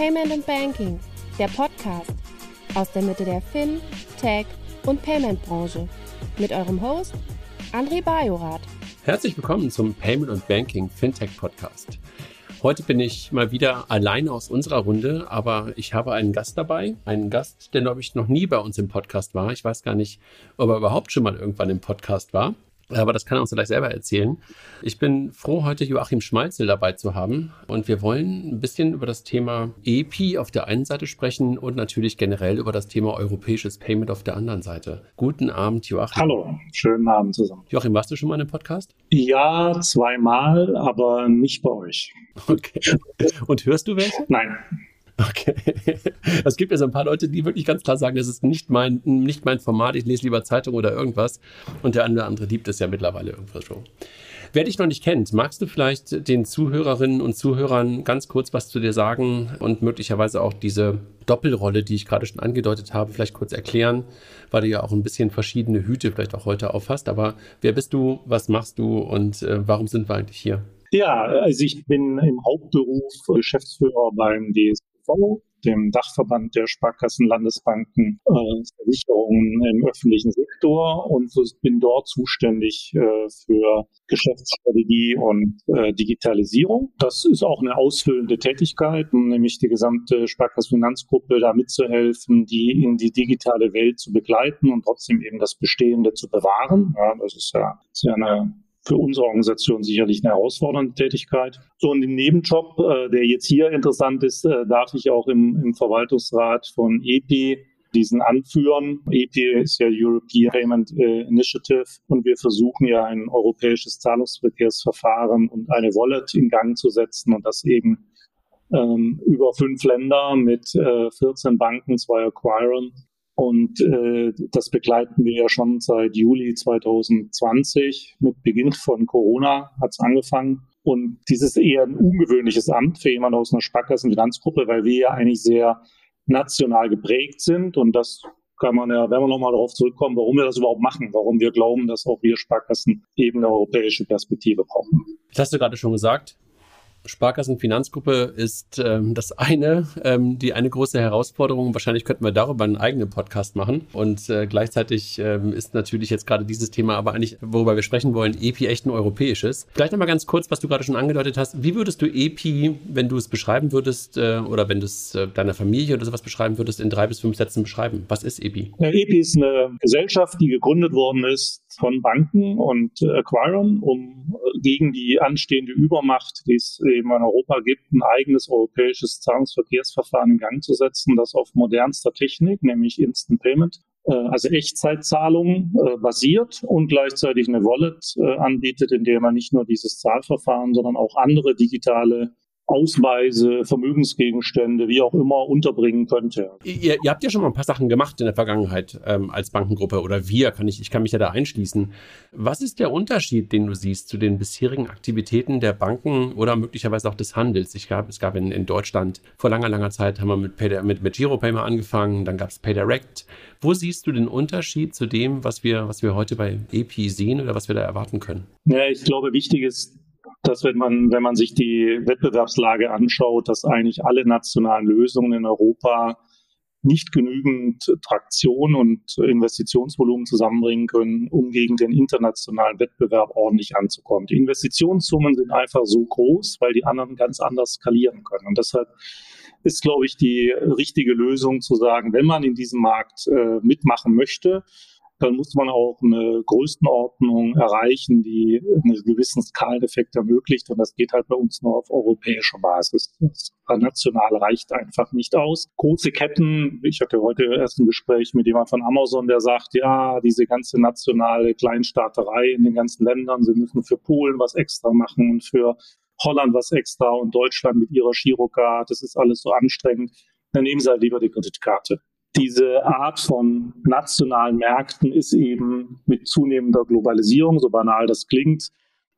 Payment and Banking, der Podcast aus der Mitte der Fin, Tech und Payment Branche mit eurem Host André Bajorath. Herzlich willkommen zum Payment und Banking Fintech Podcast. Heute bin ich mal wieder alleine aus unserer Runde, aber ich habe einen Gast dabei. Einen Gast, der, glaube ich, noch nie bei uns im Podcast war. Ich weiß gar nicht, ob er überhaupt schon mal irgendwann im Podcast war. Aber das kann er uns gleich selber erzählen. Ich bin froh, heute Joachim Schmalzel dabei zu haben. Und wir wollen ein bisschen über das Thema EP auf der einen Seite sprechen und natürlich generell über das Thema europäisches Payment auf der anderen Seite. Guten Abend, Joachim. Hallo, schönen Abend zusammen. Joachim, warst du schon mal in einem Podcast? Ja, zweimal, aber nicht bei euch. Okay. Und hörst du welche? Nein. Okay. Es gibt ja so ein paar Leute, die wirklich ganz klar sagen, das ist nicht mein, nicht mein Format, ich lese lieber Zeitung oder irgendwas. Und der eine oder andere liebt es ja mittlerweile irgendwas schon. Wer dich noch nicht kennt, magst du vielleicht den Zuhörerinnen und Zuhörern ganz kurz was zu dir sagen und möglicherweise auch diese Doppelrolle, die ich gerade schon angedeutet habe, vielleicht kurz erklären, weil du ja auch ein bisschen verschiedene Hüte vielleicht auch heute aufhast. Aber wer bist du, was machst du und äh, warum sind wir eigentlich hier? Ja, also ich bin im Hauptberuf Geschäftsführer beim DSV dem Dachverband der Sparkassen, Landesbanken, äh, Versicherungen im öffentlichen Sektor und bin dort zuständig äh, für Geschäftsstrategie und äh, Digitalisierung. Das ist auch eine ausfüllende Tätigkeit, nämlich die gesamte Sparkassenfinanzgruppe da mitzuhelfen, die in die digitale Welt zu begleiten und trotzdem eben das Bestehende zu bewahren. Ja, das ist ja, ist ja eine für unsere Organisation sicherlich eine herausfordernde Tätigkeit. So, und im Nebenjob, äh, der jetzt hier interessant ist, äh, darf ich auch im, im Verwaltungsrat von EPI diesen anführen. EPI ist ja European Payment äh, Initiative und wir versuchen ja ein europäisches Zahlungsverkehrsverfahren und eine Wallet in Gang zu setzen und das eben ähm, über fünf Länder mit äh, 14 Banken, zwei Acquirern und äh, das begleiten wir ja schon seit Juli 2020. Mit Beginn von Corona hat es angefangen. Und dieses eher ein ungewöhnliches Amt für jemanden aus einer Sparkassenfinanzgruppe, weil wir ja eigentlich sehr national geprägt sind. Und das kann man ja, wenn wir nochmal darauf zurückkommen, warum wir das überhaupt machen, warum wir glauben, dass auch wir Sparkassen eben eine europäische Perspektive brauchen. Das hast du gerade schon gesagt. Sparkassenfinanzgruppe ist ähm, das eine, ähm, die eine große Herausforderung. Wahrscheinlich könnten wir darüber einen eigenen Podcast machen. Und äh, gleichzeitig ähm, ist natürlich jetzt gerade dieses Thema, aber eigentlich, worüber wir sprechen wollen, EPI echt ein europäisches. Vielleicht nochmal ganz kurz, was du gerade schon angedeutet hast. Wie würdest du EPI, wenn du es beschreiben würdest, äh, oder wenn du es äh, deiner Familie oder sowas beschreiben würdest, in drei bis fünf Sätzen beschreiben? Was ist EPI? Ja, EPI ist eine Gesellschaft, die gegründet worden ist von Banken und Acquirern, um äh, gegen die anstehende Übermacht, die eben in Europa gibt, ein eigenes europäisches Zahlungsverkehrsverfahren in Gang zu setzen, das auf modernster Technik, nämlich Instant Payment, äh, also Echtzeitzahlungen äh, basiert und gleichzeitig eine Wallet äh, anbietet, in der man nicht nur dieses Zahlverfahren, sondern auch andere digitale Ausweise, Vermögensgegenstände, wie auch immer unterbringen könnte. Ihr, ihr, habt ja schon mal ein paar Sachen gemacht in der Vergangenheit ähm, als Bankengruppe oder wir, kann ich, ich kann mich ja da einschließen. Was ist der Unterschied, den du siehst zu den bisherigen Aktivitäten der Banken oder möglicherweise auch des Handels? Ich gab, es gab in, in Deutschland vor langer, langer Zeit haben wir mit, Pay, mit, mit GiroPay mal angefangen, dann gab es PayDirect. Wo siehst du den Unterschied zu dem, was wir, was wir heute bei EP sehen oder was wir da erwarten können? Ja, ich glaube, wichtig ist, dass wenn man, wenn man sich die Wettbewerbslage anschaut, dass eigentlich alle nationalen Lösungen in Europa nicht genügend Traktion und Investitionsvolumen zusammenbringen können, um gegen den internationalen Wettbewerb ordentlich anzukommen. Die Investitionssummen sind einfach so groß, weil die anderen ganz anders skalieren können. Und deshalb ist, glaube ich, die richtige Lösung zu sagen, wenn man in diesem Markt äh, mitmachen möchte, dann muss man auch eine Größenordnung erreichen, die einen gewissen Skaleneffekt ermöglicht. Und das geht halt bei uns nur auf europäischer Basis. Das national reicht einfach nicht aus. Große Ketten, ich hatte heute erst ein Gespräch mit jemand von Amazon, der sagt, ja, diese ganze nationale Kleinstaaterei in den ganzen Ländern, sie müssen für Polen was extra machen und für Holland was extra und Deutschland mit ihrer Girocard, das ist alles so anstrengend. Dann nehmen Sie halt lieber die Kreditkarte diese Art von nationalen Märkten ist eben mit zunehmender Globalisierung, so banal das klingt,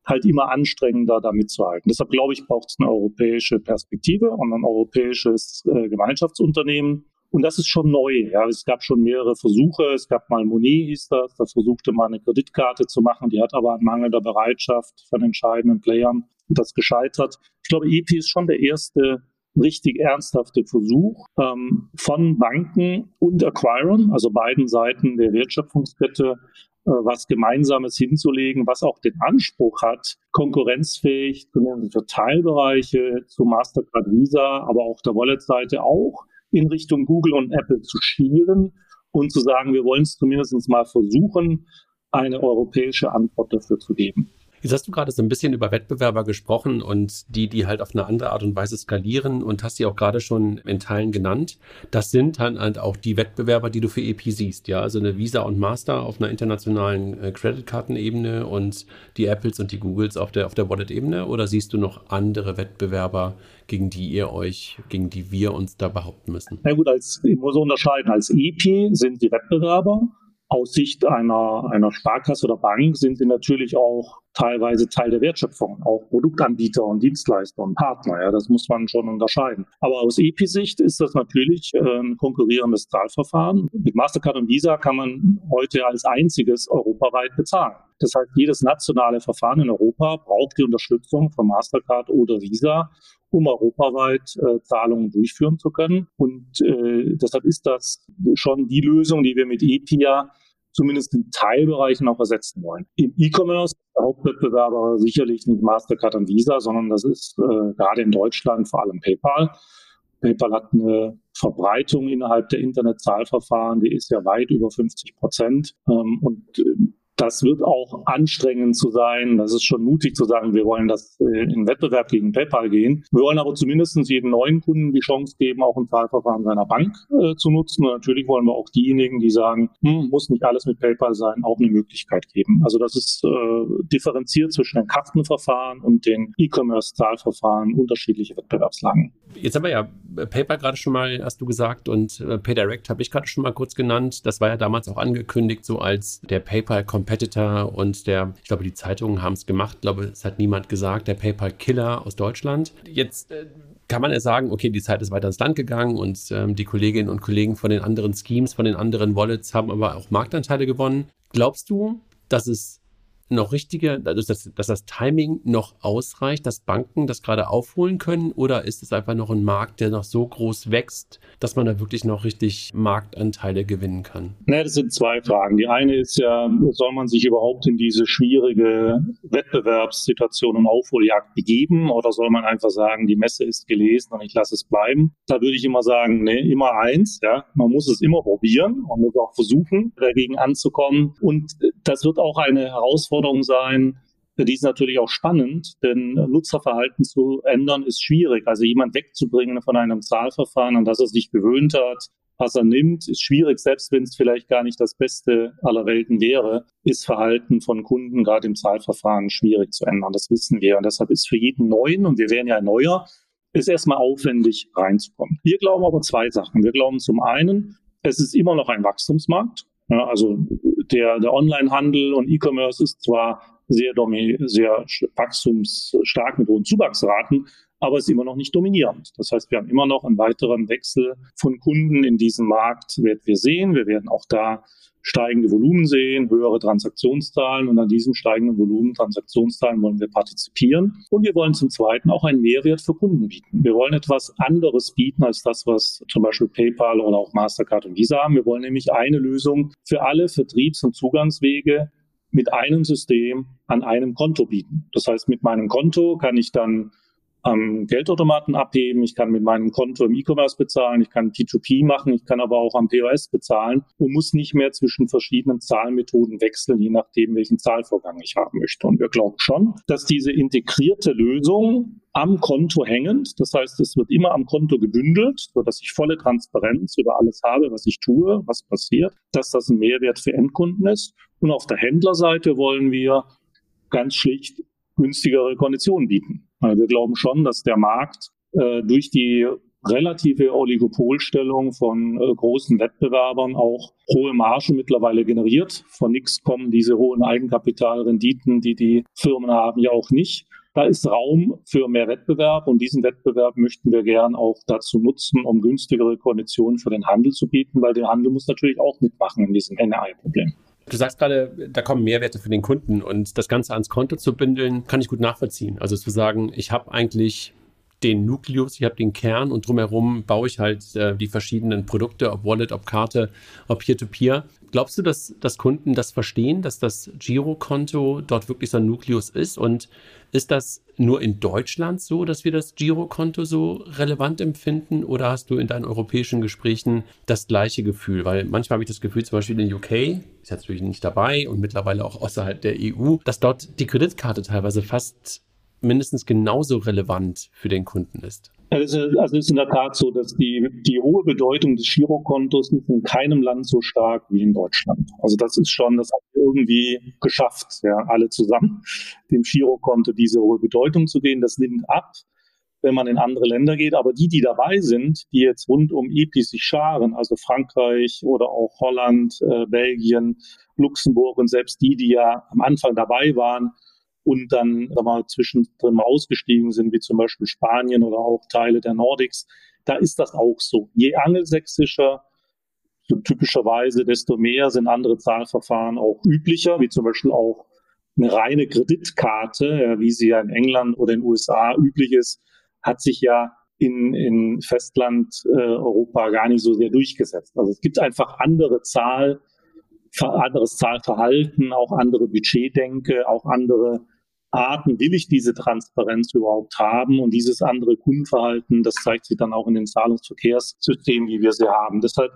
halt immer anstrengender da mitzuhalten. Deshalb glaube ich, braucht es eine europäische Perspektive und ein europäisches äh, Gemeinschaftsunternehmen. Und das ist schon neu. Ja. Es gab schon mehrere Versuche. Es gab mal Monet, hieß das. Da versuchte man eine Kreditkarte zu machen. Die hat aber an mangelnder Bereitschaft von entscheidenden Playern das gescheitert. Ich glaube, EP ist schon der erste richtig ernsthafte Versuch ähm, von Banken und Acquirern, also beiden Seiten der Wertschöpfungskette, äh, was Gemeinsames hinzulegen, was auch den Anspruch hat, konkurrenzfähig für Teilbereiche zu Mastercard Visa, aber auch der Wallet-Seite auch in Richtung Google und Apple zu schielen und zu sagen, wir wollen es zumindest mal versuchen, eine europäische Antwort dafür zu geben. Jetzt hast du gerade so ein bisschen über Wettbewerber gesprochen und die, die halt auf eine andere Art und Weise skalieren und hast sie auch gerade schon in Teilen genannt. Das sind dann halt auch die Wettbewerber, die du für EP siehst, ja. Also eine Visa und Master auf einer internationalen äh, Creditkartenebene und die Apples und die Googles auf der, auf der Wallet-Ebene oder siehst du noch andere Wettbewerber, gegen die ihr euch, gegen die wir uns da behaupten müssen? Na gut, als, ich muss unterscheiden. Als EP sind die Wettbewerber aus Sicht einer, einer Sparkasse oder Bank sind sie natürlich auch teilweise Teil der Wertschöpfung, auch Produktanbieter und Dienstleister und Partner. Ja, das muss man schon unterscheiden. Aber aus EPI-Sicht ist das natürlich äh, ein konkurrierendes Zahlverfahren. Mit Mastercard und Visa kann man heute als einziges europaweit bezahlen. Das heißt, jedes nationale Verfahren in Europa braucht die Unterstützung von Mastercard oder Visa, um europaweit äh, Zahlungen durchführen zu können. Und äh, deshalb ist das schon die Lösung, die wir mit EPIA zumindest in Teilbereichen auch ersetzen wollen. Im E-Commerce der Hauptwettbewerber sicherlich nicht Mastercard und Visa, sondern das ist äh, gerade in Deutschland vor allem PayPal. PayPal hat eine Verbreitung innerhalb der Internetzahlverfahren, die ist ja weit über 50 Prozent. Ähm, und äh, das wird auch anstrengend zu sein. Das ist schon mutig zu sagen, wir wollen das äh, in Wettbewerb gegen PayPal gehen. Wir wollen aber zumindest jedem neuen Kunden die Chance geben, auch ein Zahlverfahren seiner Bank äh, zu nutzen. Und natürlich wollen wir auch diejenigen, die sagen, hm, muss nicht alles mit PayPal sein, auch eine Möglichkeit geben. Also das ist äh, differenziert zwischen den Kartenverfahren und den E-Commerce-Zahlverfahren unterschiedliche Wettbewerbslagen. Jetzt haben wir ja PayPal gerade schon mal, hast du gesagt, und äh, PayDirect habe ich gerade schon mal kurz genannt. Das war ja damals auch angekündigt, so als der PayPal Competitor und der, ich glaube, die Zeitungen haben es gemacht, ich glaube, es hat niemand gesagt, der PayPal-Killer aus Deutschland. Jetzt äh, kann man ja sagen, okay, die Zeit ist weiter ins Land gegangen und ähm, die Kolleginnen und Kollegen von den anderen Schemes, von den anderen Wallets haben aber auch Marktanteile gewonnen. Glaubst du, dass es noch richtige, dass, dass das Timing noch ausreicht, dass Banken das gerade aufholen können? Oder ist es einfach noch ein Markt, der noch so groß wächst, dass man da wirklich noch richtig Marktanteile gewinnen kann? Ne, das sind zwei Fragen. Die eine ist ja, soll man sich überhaupt in diese schwierige Wettbewerbssituation und Aufholjagd begeben oder soll man einfach sagen, die Messe ist gelesen und ich lasse es bleiben? Da würde ich immer sagen, ne, immer eins, ja, man muss es immer probieren und muss auch versuchen, dagegen anzukommen. Und das wird auch eine Herausforderung Herausforderung sein. Die ist natürlich auch spannend, denn Nutzerverhalten zu ändern ist schwierig. Also jemand wegzubringen von einem Zahlverfahren, an das er sich gewöhnt hat, was er nimmt, ist schwierig, selbst wenn es vielleicht gar nicht das Beste aller Welten wäre, ist Verhalten von Kunden gerade im Zahlverfahren schwierig zu ändern. Das wissen wir. Und deshalb ist für jeden Neuen, und wir werden ja neuer, ist erstmal aufwendig reinzukommen. Wir glauben aber zwei Sachen. Wir glauben zum einen, es ist immer noch ein Wachstumsmarkt. Ja, also der, der Onlinehandel und E-Commerce ist zwar sehr, sehr wachstumsstark mit hohen Zuwachsraten, aber ist immer noch nicht dominierend. Das heißt, wir haben immer noch einen weiteren Wechsel von Kunden in diesem Markt, werden wir sehen. Wir werden auch da steigende Volumen sehen, höhere Transaktionszahlen und an diesem steigenden Volumen Transaktionszahlen wollen wir partizipieren. Und wir wollen zum Zweiten auch einen Mehrwert für Kunden bieten. Wir wollen etwas anderes bieten als das, was zum Beispiel PayPal oder auch Mastercard und Visa haben. Wir wollen nämlich eine Lösung für alle Vertriebs- und Zugangswege mit einem System an einem Konto bieten. Das heißt, mit meinem Konto kann ich dann am Geldautomaten abheben, ich kann mit meinem Konto im E-Commerce bezahlen, ich kann P2P machen, ich kann aber auch am POS bezahlen und muss nicht mehr zwischen verschiedenen Zahlmethoden wechseln, je nachdem, welchen Zahlvorgang ich haben möchte. Und wir glauben schon, dass diese integrierte Lösung am Konto hängend, das heißt, es wird immer am Konto gebündelt, so dass ich volle Transparenz über alles habe, was ich tue, was passiert, dass das ein Mehrwert für Endkunden ist. Und auf der Händlerseite wollen wir ganz schlicht günstigere Konditionen bieten. Wir glauben schon, dass der Markt äh, durch die relative Oligopolstellung von äh, großen Wettbewerbern auch hohe Margen mittlerweile generiert. Von nichts kommen diese hohen Eigenkapitalrenditen, die die Firmen haben, ja auch nicht. Da ist Raum für mehr Wettbewerb und diesen Wettbewerb möchten wir gern auch dazu nutzen, um günstigere Konditionen für den Handel zu bieten, weil der Handel muss natürlich auch mitmachen in diesem NRI-Problem. Du sagst gerade, da kommen Mehrwerte für den Kunden und das Ganze ans Konto zu bündeln, kann ich gut nachvollziehen. Also zu sagen, ich habe eigentlich den Nukleus, ich habe den Kern und drumherum baue ich halt äh, die verschiedenen Produkte, ob Wallet, ob Karte, ob Peer-to-Peer. Glaubst du, dass, dass Kunden das verstehen, dass das Girokonto dort wirklich so ein Nukleus ist? Und ist das nur in Deutschland so, dass wir das Girokonto so relevant empfinden? Oder hast du in deinen europäischen Gesprächen das gleiche Gefühl? Weil manchmal habe ich das Gefühl, zum Beispiel in UK, ist natürlich nicht dabei und mittlerweile auch außerhalb der EU, dass dort die Kreditkarte teilweise fast mindestens genauso relevant für den Kunden ist. Also es ist in der Tat so, dass die, die hohe Bedeutung des Girokontos ist in keinem Land so stark wie in Deutschland. Also das ist schon, das haben wir irgendwie geschafft, ja, alle zusammen, dem Girokonto diese hohe Bedeutung zu geben. Das nimmt ab, wenn man in andere Länder geht. Aber die, die dabei sind, die jetzt rund um EPI sich scharen, also Frankreich oder auch Holland, äh, Belgien, Luxemburg und selbst die, die ja am Anfang dabei waren, und dann sag mal, zwischendrin mal ausgestiegen sind, wie zum Beispiel Spanien oder auch Teile der Nordics, da ist das auch so. Je angelsächsischer, so typischerweise, desto mehr sind andere Zahlverfahren auch üblicher, wie zum Beispiel auch eine reine Kreditkarte, wie sie ja in England oder in den USA üblich ist, hat sich ja in, in Festland äh, Europa gar nicht so sehr durchgesetzt. Also es gibt einfach andere Zahl, anderes Zahlverhalten, auch andere Budgetdenke, auch andere Arten will ich diese Transparenz überhaupt haben und dieses andere Kundenverhalten, das zeigt sich dann auch in den Zahlungsverkehrssystemen, wie wir sie haben. Deshalb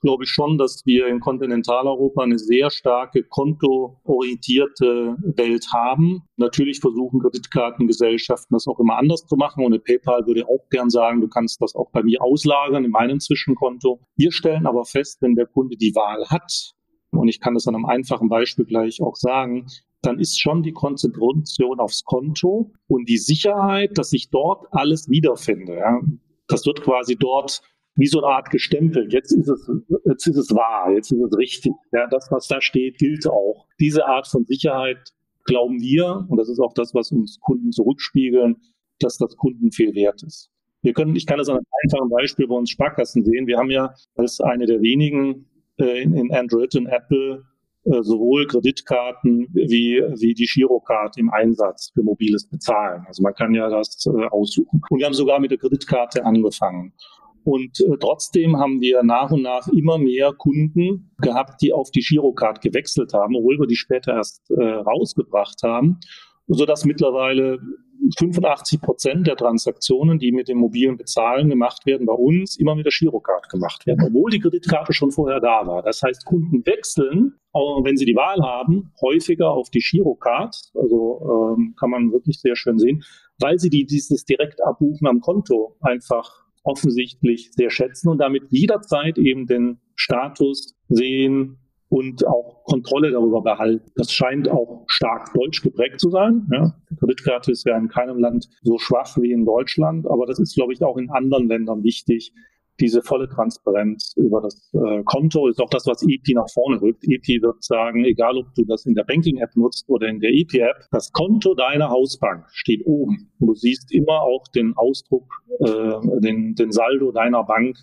glaube ich schon, dass wir in Kontinentaleuropa eine sehr starke kontoorientierte Welt haben. Natürlich versuchen Kreditkartengesellschaften das auch immer anders zu machen und eine PayPal würde auch gern sagen, du kannst das auch bei mir auslagern in meinem Zwischenkonto. Wir stellen aber fest, wenn der Kunde die Wahl hat, und ich kann das an einem einfachen Beispiel gleich auch sagen, dann ist schon die Konzentration aufs Konto und die Sicherheit, dass ich dort alles wiederfinde. Ja. Das wird quasi dort wie so eine Art gestempelt. Jetzt ist es, jetzt ist es wahr, jetzt ist es richtig. Ja, das, was da steht, gilt auch. Diese Art von Sicherheit glauben wir, und das ist auch das, was uns Kunden zurückspiegeln, dass das Kunden viel wert ist. Wir können, ich kann das an einem einfachen Beispiel bei uns Sparkassen sehen. Wir haben ja als eine der wenigen äh, in, in Android und Apple sowohl Kreditkarten wie, wie die Girocard im Einsatz für mobiles Bezahlen. Also man kann ja das äh, aussuchen. Und wir haben sogar mit der Kreditkarte angefangen. Und äh, trotzdem haben wir nach und nach immer mehr Kunden gehabt, die auf die Girocard gewechselt haben, obwohl wir die später erst äh, rausgebracht haben, sodass mittlerweile 85 Prozent der Transaktionen, die mit dem mobilen Bezahlen gemacht werden, bei uns immer mit der Girocard gemacht werden, obwohl die Kreditkarte schon vorher da war. Das heißt, Kunden wechseln, auch wenn sie die Wahl haben, häufiger auf die Girocard. Also ähm, kann man wirklich sehr schön sehen, weil sie die, dieses Direktabbuchen am Konto einfach offensichtlich sehr schätzen und damit jederzeit eben den Status sehen, und auch Kontrolle darüber behalten. Das scheint auch stark deutsch geprägt zu sein. Ja. Kreditkarte ja in keinem Land so schwach wie in Deutschland, aber das ist, glaube ich, auch in anderen Ländern wichtig. Diese volle Transparenz über das äh, Konto ist auch das, was EP nach vorne rückt. EP wird sagen, egal ob du das in der Banking-App nutzt oder in der EP-App, das Konto deiner Hausbank steht oben. Du siehst immer auch den Ausdruck, äh, den, den Saldo deiner Bank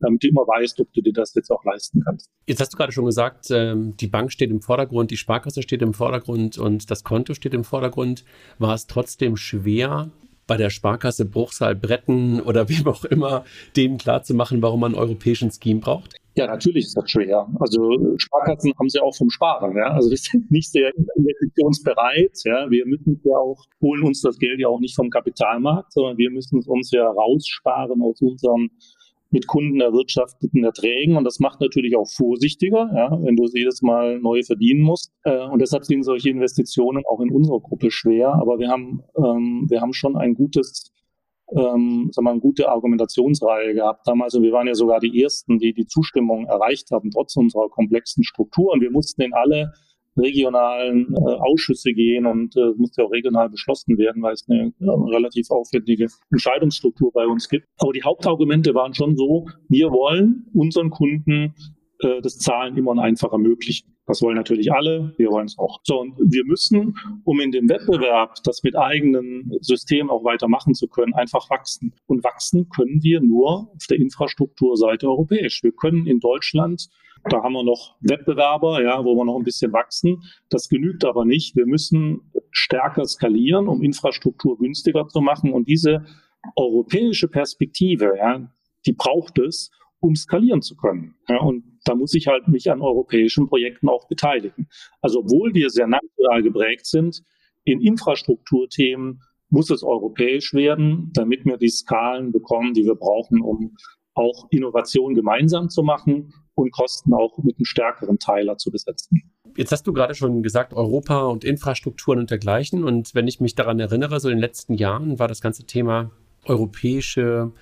damit du immer weißt, ob du dir das jetzt auch leisten kannst. Jetzt hast du gerade schon gesagt, ähm, die Bank steht im Vordergrund, die Sparkasse steht im Vordergrund und das Konto steht im Vordergrund. War es trotzdem schwer, bei der Sparkasse Bruchsal Bretten oder wem auch immer, denen klarzumachen, warum man einen europäischen Scheme braucht? Ja, natürlich ist das schwer. Also Sparkassen haben sie auch vom Sparen. Ja? Also wir sind nicht sehr investitionsbereit. Ja? Wir müssen ja auch, holen uns das Geld ja auch nicht vom Kapitalmarkt, sondern wir müssen es uns ja raussparen aus unserem mit Kunden erwirtschafteten Erträgen und das macht natürlich auch vorsichtiger, ja, wenn du jedes Mal neu verdienen musst. Äh, und deshalb sind solche Investitionen auch in unserer Gruppe schwer. Aber wir haben, ähm, wir haben schon ein gutes, ähm, sagen wir, eine gute Argumentationsreihe gehabt damals. Und wir waren ja sogar die ersten, die die Zustimmung erreicht haben, trotz unserer komplexen Struktur. Und wir mussten in alle regionalen äh, Ausschüsse gehen und äh, muss ja auch regional beschlossen werden, weil es eine ja, relativ aufwendige Entscheidungsstruktur bei uns gibt. Aber die Hauptargumente waren schon so, wir wollen unseren Kunden äh, das Zahlen immer und einfach ermöglichen. Das wollen natürlich alle, wir wollen es auch. So, und wir müssen, um in dem Wettbewerb das mit eigenen Systemen auch weitermachen zu können, einfach wachsen. Und wachsen können wir nur auf der Infrastrukturseite europäisch. Wir können in Deutschland da haben wir noch Wettbewerber, ja, wo wir noch ein bisschen wachsen. Das genügt aber nicht. Wir müssen stärker skalieren, um Infrastruktur günstiger zu machen. Und diese europäische Perspektive, ja, die braucht es, um skalieren zu können. Ja, und da muss ich halt mich an europäischen Projekten auch beteiligen. Also obwohl wir sehr national geprägt sind, in Infrastrukturthemen muss es europäisch werden, damit wir die Skalen bekommen, die wir brauchen, um auch Innovation gemeinsam zu machen und Kosten auch mit einem stärkeren Teiler zu besetzen. Jetzt hast du gerade schon gesagt, Europa und Infrastrukturen und dergleichen. Und wenn ich mich daran erinnere, so in den letzten Jahren war das ganze Thema europäische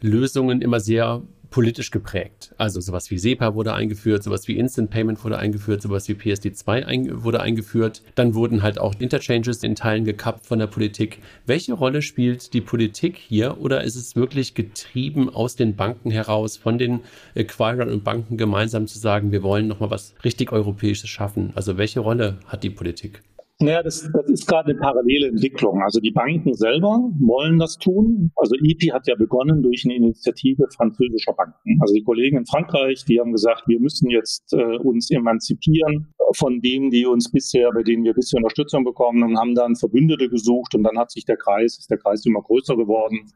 Lösungen immer sehr politisch geprägt. Also sowas wie SEPA wurde eingeführt, sowas wie Instant Payment wurde eingeführt, sowas wie PSD2 ein, wurde eingeführt. Dann wurden halt auch Interchanges in Teilen gekappt von der Politik. Welche Rolle spielt die Politik hier oder ist es wirklich getrieben aus den Banken heraus, von den Acquirern und Banken gemeinsam zu sagen, wir wollen nochmal was richtig Europäisches schaffen? Also welche Rolle hat die Politik? Naja, das, das ist gerade eine parallele Entwicklung. Also die Banken selber wollen das tun. Also EP hat ja begonnen durch eine Initiative französischer Banken. Also die Kollegen in Frankreich, die haben gesagt, wir müssen jetzt äh, uns emanzipieren von denen, die uns bisher, bei denen wir bisher Unterstützung bekommen und haben dann Verbündete gesucht und dann hat sich der Kreis, ist der Kreis immer größer geworden.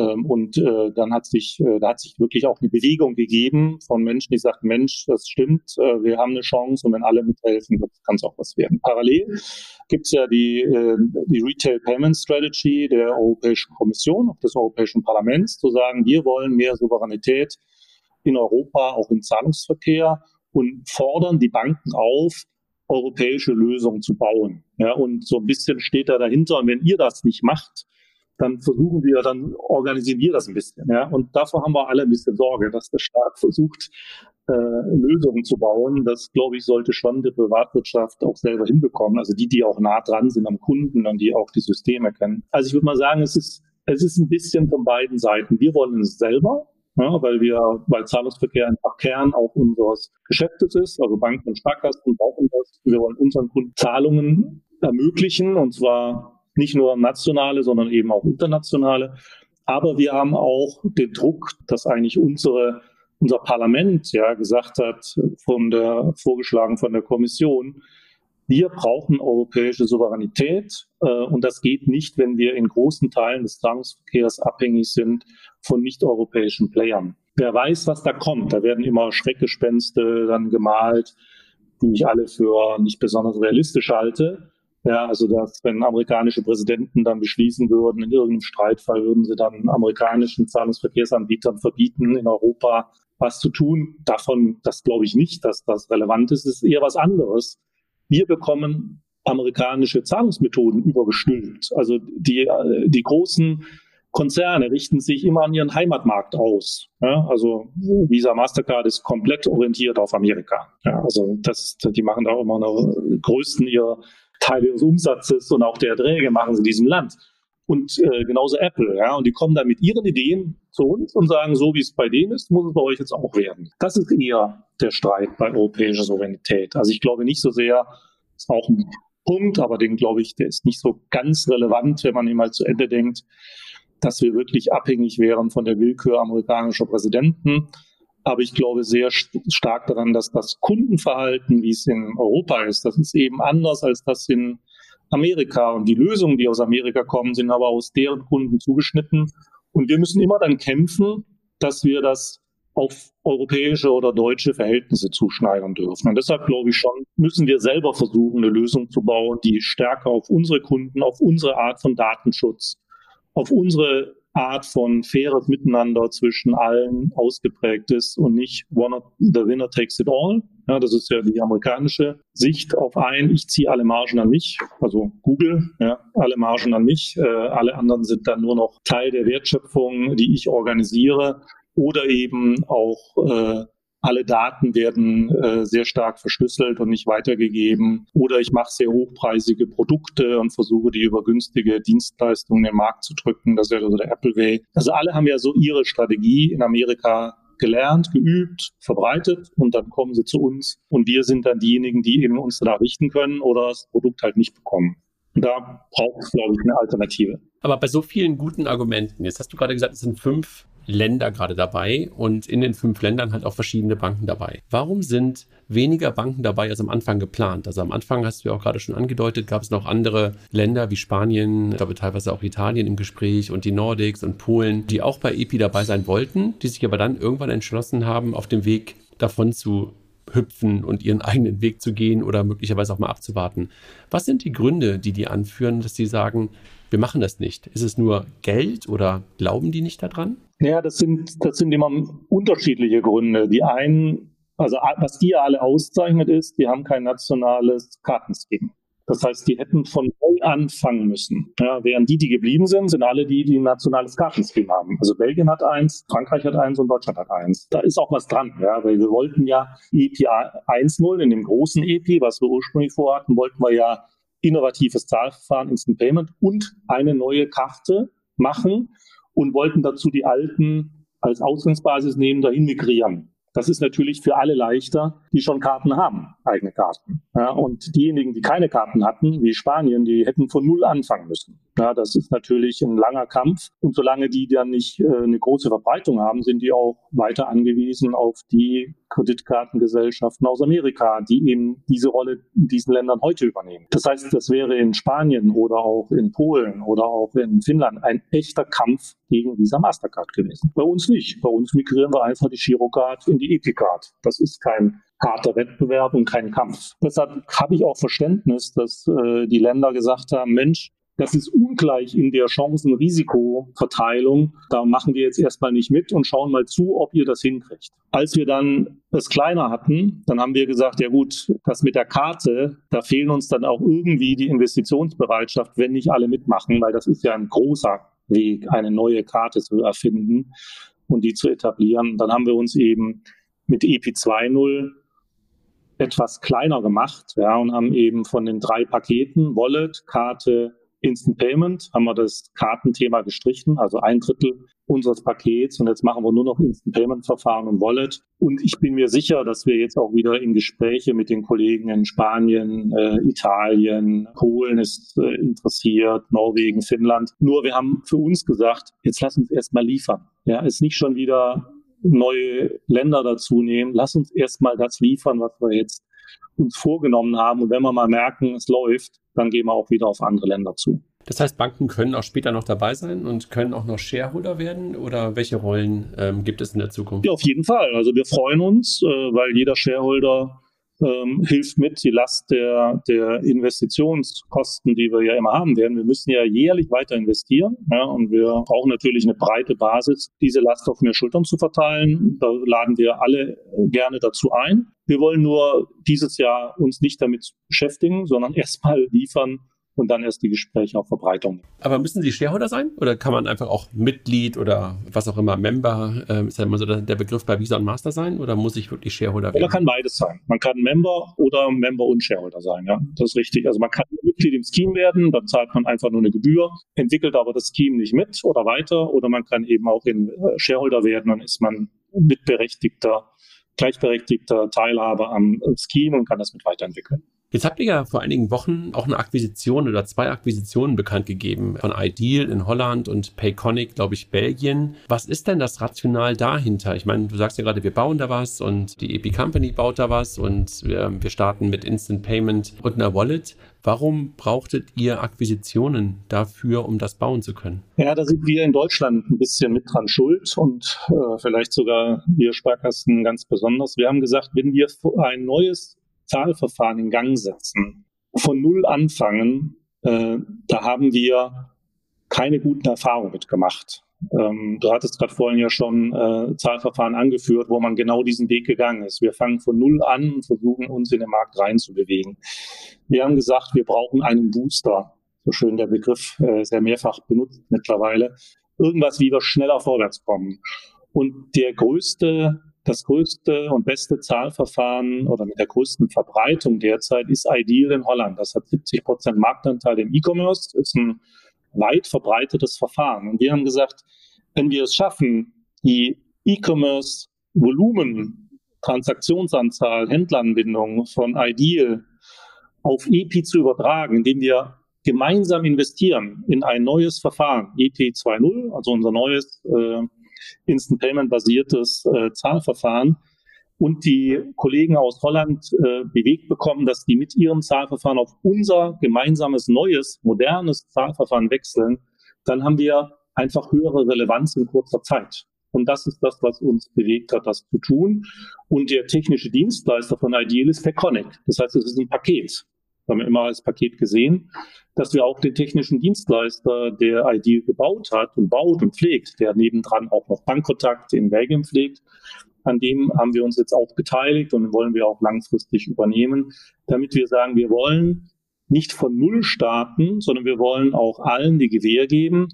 Ähm, und äh, dann hat sich, äh, da hat sich wirklich auch eine Bewegung gegeben von Menschen, die sagten, Mensch, das stimmt, äh, wir haben eine Chance und wenn alle mithelfen, kann es auch was werden. Parallel gibt es ja die, äh, die Retail Payment Strategy der Europäischen Kommission, auch des Europäischen Parlaments, zu sagen, wir wollen mehr Souveränität in Europa, auch im Zahlungsverkehr und fordern die Banken auf, europäische Lösungen zu bauen. Ja, und so ein bisschen steht da dahinter. Und wenn ihr das nicht macht, dann versuchen wir, dann organisieren wir das ein bisschen. Ja? Und davor haben wir alle ein bisschen Sorge, dass der Staat versucht, äh, Lösungen zu bauen. Das, glaube ich, sollte schon die Privatwirtschaft auch selber hinbekommen. Also die, die auch nah dran sind am Kunden und die auch die Systeme kennen. Also ich würde mal sagen, es ist, es ist ein bisschen von beiden Seiten. Wir wollen es selber, ja, weil wir, weil Zahlungsverkehr einfach Kern auch unseres Geschäftes ist. Also Banken und Sparkassen brauchen das. Wir wollen unseren Kunden Zahlungen ermöglichen und zwar nicht nur nationale, sondern eben auch internationale. Aber wir haben auch den Druck, dass eigentlich unsere, unser Parlament ja gesagt hat, von der, vorgeschlagen von der Kommission, wir brauchen europäische Souveränität äh, und das geht nicht, wenn wir in großen Teilen des Zahlungsverkehrs abhängig sind von nicht-europäischen Playern. Wer weiß, was da kommt. Da werden immer Schreckgespenste dann gemalt, die ich alle für nicht besonders realistisch halte. Ja, also dass wenn amerikanische Präsidenten dann beschließen würden, in irgendeinem Streitfall würden sie dann amerikanischen Zahlungsverkehrsanbietern verbieten, in Europa was zu tun. Davon, das glaube ich nicht, dass das relevant ist. Es ist eher was anderes. Wir bekommen amerikanische Zahlungsmethoden übergestülpt. Also die, die großen Konzerne richten sich immer an ihren Heimatmarkt aus. Ja, also Visa Mastercard ist komplett orientiert auf Amerika. Ja, also das, die machen da immer noch größten ihrer Teile ihres Umsatzes und auch der Erträge machen sie in diesem Land. Und äh, genauso Apple, ja, und die kommen dann mit ihren Ideen zu uns und sagen, so wie es bei denen ist, muss es bei euch jetzt auch werden. Das ist eher der Streit bei europäischer Souveränität. Also ich glaube nicht so sehr, ist auch ein Punkt, aber den glaube ich, der ist nicht so ganz relevant, wenn man ihn mal zu Ende denkt, dass wir wirklich abhängig wären von der Willkür amerikanischer Präsidenten aber ich glaube sehr stark daran, dass das Kundenverhalten, wie es in Europa ist, das ist eben anders als das in Amerika. Und die Lösungen, die aus Amerika kommen, sind aber aus deren Kunden zugeschnitten. Und wir müssen immer dann kämpfen, dass wir das auf europäische oder deutsche Verhältnisse zuschneiden dürfen. Und deshalb glaube ich schon, müssen wir selber versuchen, eine Lösung zu bauen, die stärker auf unsere Kunden, auf unsere Art von Datenschutz, auf unsere Art von faires Miteinander zwischen allen ausgeprägt ist und nicht one of the winner takes it all. Ja, das ist ja die amerikanische Sicht auf ein, ich ziehe alle Margen an mich, also Google, ja, alle Margen an mich, äh, alle anderen sind dann nur noch Teil der Wertschöpfung, die ich organisiere oder eben auch äh, alle Daten werden äh, sehr stark verschlüsselt und nicht weitergegeben. Oder ich mache sehr hochpreisige Produkte und versuche die über günstige Dienstleistungen in den Markt zu drücken. Das ja also der Apple Way. Also alle haben ja so ihre Strategie in Amerika gelernt, geübt, verbreitet und dann kommen sie zu uns und wir sind dann diejenigen, die eben uns da richten können oder das Produkt halt nicht bekommen. Da braucht es, glaube ich, eine Alternative. Aber bei so vielen guten Argumenten, jetzt hast du gerade gesagt, es sind fünf Länder gerade dabei und in den fünf Ländern halt auch verschiedene Banken dabei. Warum sind weniger Banken dabei als am Anfang geplant? Also am Anfang hast du ja auch gerade schon angedeutet, gab es noch andere Länder wie Spanien, ich glaube teilweise auch Italien im Gespräch und die Nordics und Polen, die auch bei EPI dabei sein wollten, die sich aber dann irgendwann entschlossen haben, auf dem Weg davon zu hüpfen und ihren eigenen Weg zu gehen oder möglicherweise auch mal abzuwarten. Was sind die Gründe, die die anführen, dass sie sagen, wir machen das nicht? Ist es nur Geld oder glauben die nicht daran? Ja, das sind, das sind immer unterschiedliche Gründe. Die einen, also was die alle auszeichnet ist, die haben kein nationales Kartenscheme. Das heißt, die hätten von neu anfangen müssen. Ja, während die, die geblieben sind, sind alle die, die ein nationales Kartensystem haben. Also Belgien hat eins, Frankreich hat eins und Deutschland hat eins. Da ist auch was dran, ja, weil wir wollten ja EP 1.0 in dem großen EP, was wir ursprünglich vorhatten, wollten wir ja innovatives Zahlverfahren, Instant Payment und eine neue Karte machen und wollten dazu die alten als Ausgangsbasis nehmen, dahin migrieren. Das ist natürlich für alle leichter, die schon Karten haben, eigene Karten. Ja, und diejenigen, die keine Karten hatten, wie Spanien, die hätten von Null anfangen müssen. Ja, das ist natürlich ein langer Kampf. Und solange die dann nicht äh, eine große Verbreitung haben, sind die auch weiter angewiesen auf die Kreditkartengesellschaften aus Amerika, die eben diese Rolle in diesen Ländern heute übernehmen. Das heißt, das wäre in Spanien oder auch in Polen oder auch in Finnland ein echter Kampf gegen Visa Mastercard gewesen. Bei uns nicht. Bei uns migrieren wir einfach die Girocard in die Epicard. Das ist kein harter Wettbewerb und kein Kampf. Deshalb habe ich auch Verständnis, dass äh, die Länder gesagt haben, Mensch, das ist ungleich in der Chancen-Risiko-Verteilung. Da machen wir jetzt erstmal nicht mit und schauen mal zu, ob ihr das hinkriegt. Als wir dann es kleiner hatten, dann haben wir gesagt, ja gut, das mit der Karte, da fehlen uns dann auch irgendwie die Investitionsbereitschaft, wenn nicht alle mitmachen, weil das ist ja ein großer Weg, eine neue Karte zu erfinden und die zu etablieren. Dann haben wir uns eben mit EP 2.0 etwas kleiner gemacht ja, und haben eben von den drei Paketen Wallet, Karte, Instant Payment haben wir das Kartenthema gestrichen, also ein Drittel unseres Pakets und jetzt machen wir nur noch Instant Payment Verfahren und Wallet. Und ich bin mir sicher, dass wir jetzt auch wieder in Gespräche mit den Kollegen in Spanien, äh, Italien, Polen ist äh, interessiert, Norwegen, Finnland. Nur wir haben für uns gesagt, jetzt lass uns erstmal liefern. Ja, ist nicht schon wieder neue Länder dazu nehmen. Lass uns erstmal das liefern, was wir jetzt uns vorgenommen haben. Und wenn wir mal merken, es läuft, dann gehen wir auch wieder auf andere Länder zu. Das heißt, Banken können auch später noch dabei sein und können auch noch Shareholder werden? Oder welche Rollen ähm, gibt es in der Zukunft? Ja, auf jeden Fall. Also wir freuen uns, äh, weil jeder Shareholder ähm, hilft mit, die Last der, der Investitionskosten, die wir ja immer haben werden. Wir müssen ja jährlich weiter investieren ja, und wir brauchen natürlich eine breite Basis, diese Last auf mehr Schultern zu verteilen. Da laden wir alle gerne dazu ein. Wir wollen nur dieses Jahr uns nicht damit beschäftigen, sondern erstmal liefern, und dann erst die Gespräche auf Verbreitung. Aber müssen Sie Shareholder sein oder kann man einfach auch Mitglied oder was auch immer, Member, äh, ist ja immer so der Begriff bei Visa und Master sein oder muss ich wirklich Shareholder werden? Oder kann beides sein. Man kann Member oder Member und Shareholder sein, ja. Das ist richtig. Also man kann Mitglied im Scheme werden, dann zahlt man einfach nur eine Gebühr, entwickelt aber das Scheme nicht mit oder weiter oder man kann eben auch in äh, Shareholder werden, dann ist man mitberechtigter, gleichberechtigter Teilhaber am Scheme und kann das mit weiterentwickeln. Jetzt habt ihr ja vor einigen Wochen auch eine Akquisition oder zwei Akquisitionen bekannt gegeben von Ideal in Holland und Payconic, glaube ich, Belgien. Was ist denn das Rational dahinter? Ich meine, du sagst ja gerade, wir bauen da was und die EP Company baut da was und wir, wir starten mit Instant Payment und einer Wallet. Warum brauchtet ihr Akquisitionen dafür, um das bauen zu können? Ja, da sind wir in Deutschland ein bisschen mit dran schuld und äh, vielleicht sogar wir Sparkassen ganz besonders. Wir haben gesagt, wenn wir ein neues Zahlverfahren in Gang setzen, von Null anfangen, äh, da haben wir keine guten Erfahrungen mitgemacht. Ähm, du hattest gerade vorhin ja schon äh, Zahlverfahren angeführt, wo man genau diesen Weg gegangen ist. Wir fangen von Null an und versuchen uns in den Markt reinzubewegen. Wir haben gesagt, wir brauchen einen Booster. So schön der Begriff, äh, sehr mehrfach benutzt mittlerweile. Irgendwas, wie wir schneller vorwärts kommen. Und der größte das größte und beste Zahlverfahren oder mit der größten Verbreitung derzeit ist Ideal in Holland. Das hat 70 Prozent Marktanteil im E-Commerce, ist ein weit verbreitetes Verfahren. Und wir haben gesagt, wenn wir es schaffen, die E-Commerce Volumen, Transaktionsanzahl, Händleranbindung von Ideal auf EP zu übertragen, indem wir gemeinsam investieren in ein neues Verfahren, EP 2.0, also unser neues äh, Instant Payment basiertes äh, Zahlverfahren und die Kollegen aus Holland äh, bewegt bekommen, dass die mit ihrem Zahlverfahren auf unser gemeinsames neues, modernes Zahlverfahren wechseln, dann haben wir einfach höhere Relevanz in kurzer Zeit. Und das ist das, was uns bewegt hat, das zu tun. Und der technische Dienstleister von Ideal ist Peconic. Das heißt, es ist ein Paket. Haben wir immer als Paket gesehen, dass wir auch den technischen Dienstleister, der Ideal gebaut hat und baut und pflegt, der nebendran auch noch Bankkontakt in Belgien pflegt, an dem haben wir uns jetzt auch beteiligt und wollen wir auch langfristig übernehmen, damit wir sagen, wir wollen nicht von Null starten, sondern wir wollen auch allen die Gewähr geben.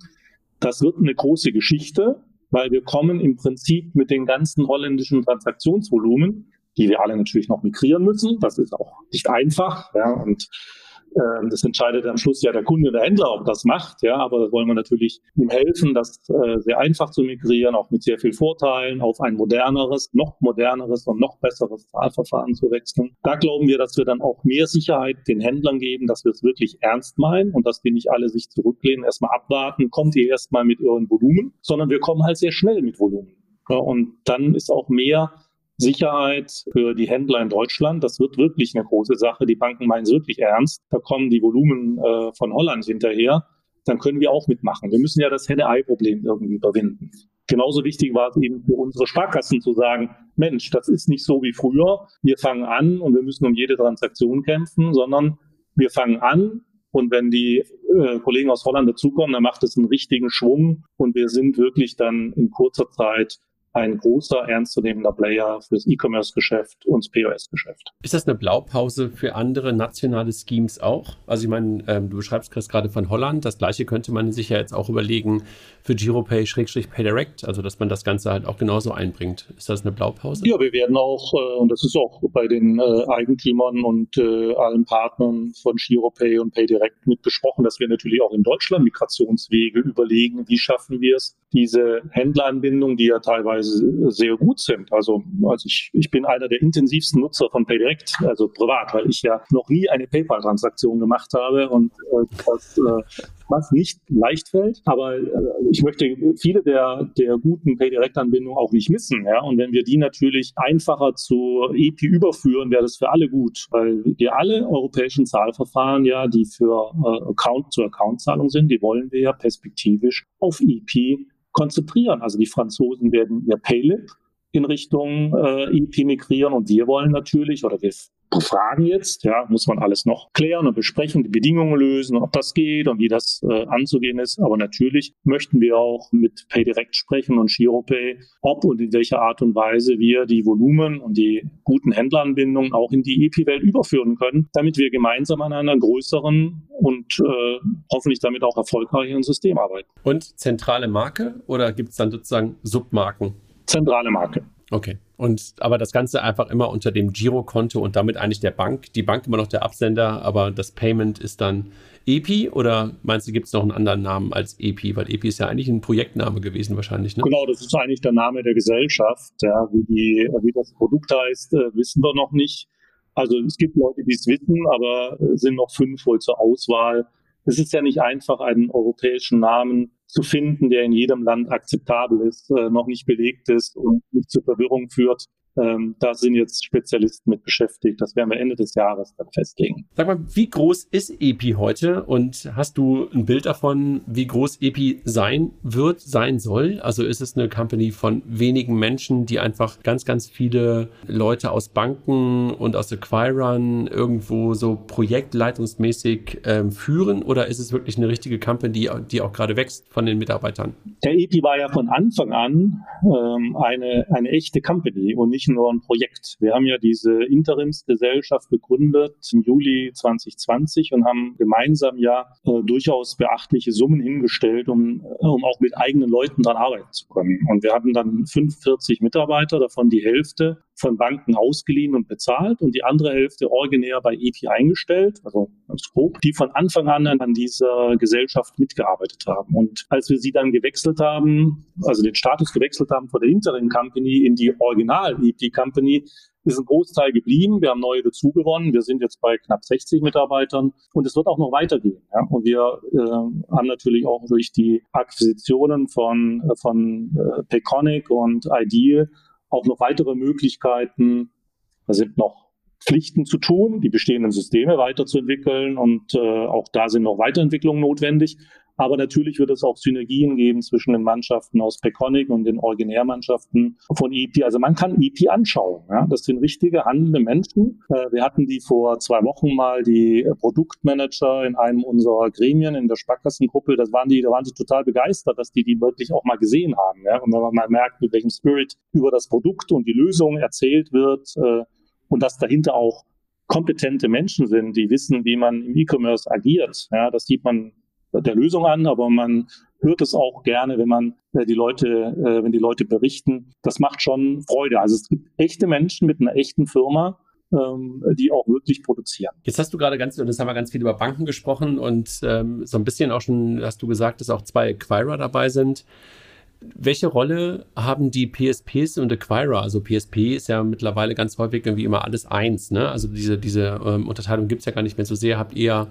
Das wird eine große Geschichte, weil wir kommen im Prinzip mit den ganzen holländischen Transaktionsvolumen, die wir alle natürlich noch migrieren müssen. Das ist auch nicht einfach. Ja, und ähm, das entscheidet am Schluss ja der Kunde, der Händler, ob das macht. Ja, aber da wollen wir natürlich ihm helfen, das äh, sehr einfach zu migrieren, auch mit sehr viel Vorteilen auf ein moderneres, noch moderneres und noch besseres Zahlverfahren zu wechseln. Da glauben wir, dass wir dann auch mehr Sicherheit den Händlern geben, dass wir es wirklich ernst meinen und dass die nicht alle sich zurücklehnen, erstmal abwarten, kommt ihr erstmal mit ihren Volumen, sondern wir kommen halt sehr schnell mit Volumen. Ja, und dann ist auch mehr Sicherheit für die Händler in Deutschland. Das wird wirklich eine große Sache. Die Banken meinen es wirklich ernst. Da kommen die Volumen äh, von Holland hinterher. Dann können wir auch mitmachen. Wir müssen ja das Henne-Ei-Problem irgendwie überwinden. Genauso wichtig war es eben für unsere Sparkassen zu sagen, Mensch, das ist nicht so wie früher. Wir fangen an und wir müssen um jede Transaktion kämpfen, sondern wir fangen an und wenn die äh, Kollegen aus Holland dazukommen, dann macht es einen richtigen Schwung und wir sind wirklich dann in kurzer Zeit ein großer, ernstzunehmender Player fürs E-Commerce-Geschäft und das POS-Geschäft. Ist das eine Blaupause für andere nationale Schemes auch? Also ich meine, ähm, du beschreibst Chris gerade von Holland. Das gleiche könnte man sich ja jetzt auch überlegen für GiroPay-PayDirect, also dass man das Ganze halt auch genauso einbringt. Ist das eine Blaupause? Ja, wir werden auch, äh, und das ist auch bei den äh, Eigentümern und äh, allen Partnern von GiroPay und PayDirect mit besprochen, dass wir natürlich auch in Deutschland Migrationswege überlegen, wie schaffen wir es, diese Händleranbindung, die ja teilweise sehr gut sind. Also, also ich, ich bin einer der intensivsten Nutzer von PayDirect, also privat, weil ich ja noch nie eine PayPal-Transaktion gemacht habe und äh, das äh, was nicht leicht fällt. Aber äh, ich möchte viele der, der guten PayDirect-Anbindungen auch nicht missen. Ja? Und wenn wir die natürlich einfacher zu EP überführen, wäre das für alle gut, weil wir alle europäischen Zahlverfahren ja, die für äh, Account zu Account-Zahlung sind, die wollen wir ja perspektivisch auf EP konzentrieren. Also die Franzosen werden ihr Paylip in Richtung äh, EP migrieren und wir wollen natürlich oder wir fragen jetzt, ja, muss man alles noch klären und besprechen, die Bedingungen lösen, ob das geht und wie das äh, anzugehen ist. Aber natürlich möchten wir auch mit PayDirect sprechen und GiroPay, ob und in welcher Art und Weise wir die Volumen und die guten Händleranbindungen auch in die EP-Welt überführen können, damit wir gemeinsam an einer größeren und äh, hoffentlich damit auch erfolgreicheren System arbeiten. Und zentrale Marke oder gibt es dann sozusagen Submarken? Zentrale Marke. Okay. Und aber das Ganze einfach immer unter dem Girokonto und damit eigentlich der Bank. Die Bank immer noch der Absender, aber das Payment ist dann EPI oder meinst du, gibt es noch einen anderen Namen als EPI? Weil EPI ist ja eigentlich ein Projektname gewesen wahrscheinlich. Ne? Genau, das ist eigentlich der Name der Gesellschaft. Ja, wie, die, wie das Produkt heißt, äh, wissen wir noch nicht. Also es gibt Leute, die es wissen, aber es sind noch fünf wohl zur Auswahl. Es ist ja nicht einfach, einen europäischen Namen zu finden, der in jedem Land akzeptabel ist, äh, noch nicht belegt ist und nicht zur Verwirrung führt. Ähm, da sind jetzt Spezialisten mit beschäftigt. Das werden wir Ende des Jahres dann festlegen. Sag mal, wie groß ist EPI heute und hast du ein Bild davon, wie groß EPI sein wird, sein soll? Also ist es eine Company von wenigen Menschen, die einfach ganz, ganz viele Leute aus Banken und aus Acquirern irgendwo so projektleitungsmäßig ähm, führen oder ist es wirklich eine richtige Company, die auch gerade wächst von den Mitarbeitern? Der EPI war ja von Anfang an ähm, eine, eine echte Company und nicht nicht nur ein Projekt. Wir haben ja diese Interimsgesellschaft gegründet im Juli 2020 und haben gemeinsam ja äh, durchaus beachtliche Summen hingestellt, um, äh, um auch mit eigenen Leuten dran arbeiten zu können. Und wir hatten dann 45 Mitarbeiter, davon die Hälfte von Banken ausgeliehen und bezahlt und die andere Hälfte originär bei EP eingestellt, also ganz grob, die von Anfang an an dieser Gesellschaft mitgearbeitet haben. Und als wir sie dann gewechselt haben, also den Status gewechselt haben von der Interim Company in die Original EP Company, ist ein Großteil geblieben. Wir haben neue dazugewonnen. Wir sind jetzt bei knapp 60 Mitarbeitern und es wird auch noch weitergehen. Ja? Und wir äh, haben natürlich auch durch die Akquisitionen von, von äh, Peconic und Ideal auch noch weitere Möglichkeiten. Da sind noch Pflichten zu tun, die bestehenden Systeme weiterzuentwickeln und äh, auch da sind noch Weiterentwicklungen notwendig. Aber natürlich wird es auch Synergien geben zwischen den Mannschaften aus Peconic und den Originärmannschaften von EP. Also man kann EP anschauen. Ja? Das sind richtige handelnde Menschen. Äh, wir hatten die vor zwei Wochen mal, die Produktmanager in einem unserer Gremien in der Sparkassengruppe. Das waren die, da waren sie total begeistert, dass die die wirklich auch mal gesehen haben. Ja? Und wenn man mal merkt, mit welchem Spirit über das Produkt und die Lösung erzählt wird äh, und dass dahinter auch kompetente Menschen sind, die wissen, wie man im E-Commerce agiert. Ja, das sieht man der Lösung an, aber man hört es auch gerne, wenn man äh, die Leute, äh, wenn die Leute berichten. Das macht schon Freude. Also es gibt echte Menschen mit einer echten Firma, ähm, die auch wirklich produzieren. Jetzt hast du gerade ganz, und das haben wir ganz viel über Banken gesprochen und ähm, so ein bisschen auch schon hast du gesagt, dass auch zwei Acquirer dabei sind. Welche Rolle haben die PSPs und Acquirer? Also PSP ist ja mittlerweile ganz häufig irgendwie immer alles eins. Ne? Also diese, diese ähm, Unterteilung gibt es ja gar nicht mehr so sehr. Habt ihr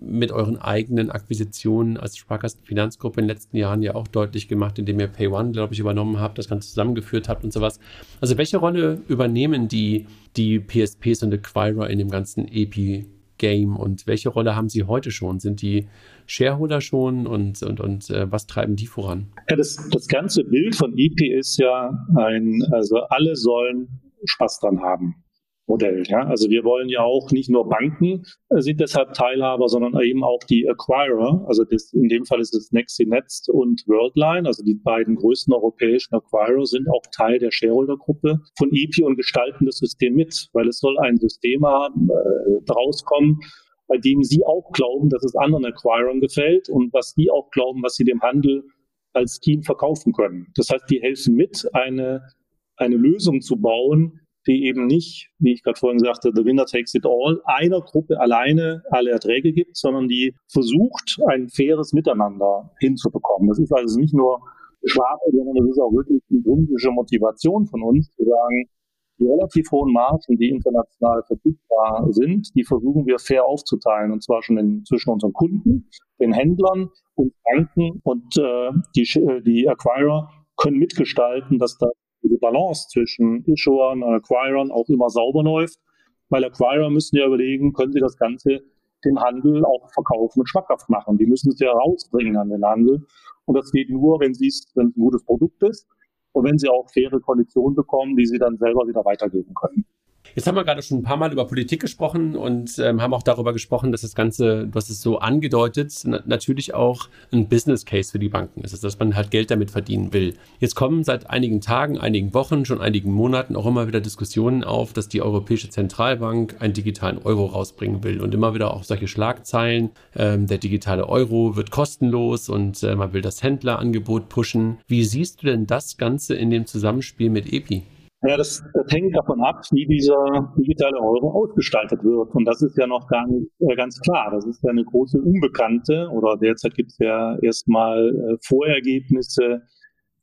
mit euren eigenen Akquisitionen als Sparkassenfinanzgruppe in den letzten Jahren ja auch deutlich gemacht, indem ihr PayOne, glaube ich, übernommen habt, das Ganze zusammengeführt habt und sowas. Also welche Rolle übernehmen die, die PSPs und Acquirer in dem ganzen EP-Game und welche Rolle haben sie heute schon? Sind die Shareholder schon und, und, und äh, was treiben die voran? Ja, das, das ganze Bild von EP ist ja ein, also alle sollen Spaß dran haben. Modell. Ja? Also wir wollen ja auch nicht nur Banken äh, sind deshalb Teilhaber, sondern eben auch die Acquirer. Also das, in dem Fall ist es NexiNetz und Worldline, also die beiden größten europäischen Acquirer sind auch Teil der Shareholder-Gruppe von EP und gestalten das System mit, weil es soll ein System haben, äh, daraus kommen, bei dem sie auch glauben, dass es anderen Acquirern gefällt und was die auch glauben, was sie dem Handel als Team verkaufen können. Das heißt, die helfen mit, eine, eine Lösung zu bauen, die eben nicht, wie ich gerade vorhin sagte, the winner takes it all, einer Gruppe alleine alle Erträge gibt, sondern die versucht, ein faires Miteinander hinzubekommen. Das ist also nicht nur Schwabe, sondern das ist auch wirklich die intrinsische Motivation von uns, zu sagen, die relativ hohen Margen, die international verfügbar sind, die versuchen wir fair aufzuteilen. Und zwar schon in, zwischen unseren Kunden, den Händlern und Banken und äh, die, die Acquirer können mitgestalten, dass da diese Balance zwischen Issuern und Acquirern auch immer sauber läuft, weil Acquirer müssen ja überlegen, können sie das Ganze dem Handel auch verkaufen und schmackhaft machen. Die müssen es ja rausbringen an den Handel. Und das geht nur, wenn sie es, wenn es ein gutes Produkt ist und wenn sie auch faire Konditionen bekommen, die sie dann selber wieder weitergeben können. Jetzt haben wir gerade schon ein paar Mal über Politik gesprochen und ähm, haben auch darüber gesprochen, dass das Ganze, hast es so angedeutet, na natürlich auch ein Business Case für die Banken ist, dass man halt Geld damit verdienen will. Jetzt kommen seit einigen Tagen, einigen Wochen, schon einigen Monaten auch immer wieder Diskussionen auf, dass die Europäische Zentralbank einen digitalen Euro rausbringen will und immer wieder auch solche Schlagzeilen. Ähm, der digitale Euro wird kostenlos und äh, man will das Händlerangebot pushen. Wie siehst du denn das Ganze in dem Zusammenspiel mit EPI? Ja, das, das hängt davon ab, wie dieser digitale Euro ausgestaltet wird. Und das ist ja noch gar nicht äh, ganz klar. Das ist ja eine große Unbekannte oder derzeit gibt es ja erstmal äh, Vorergebnisse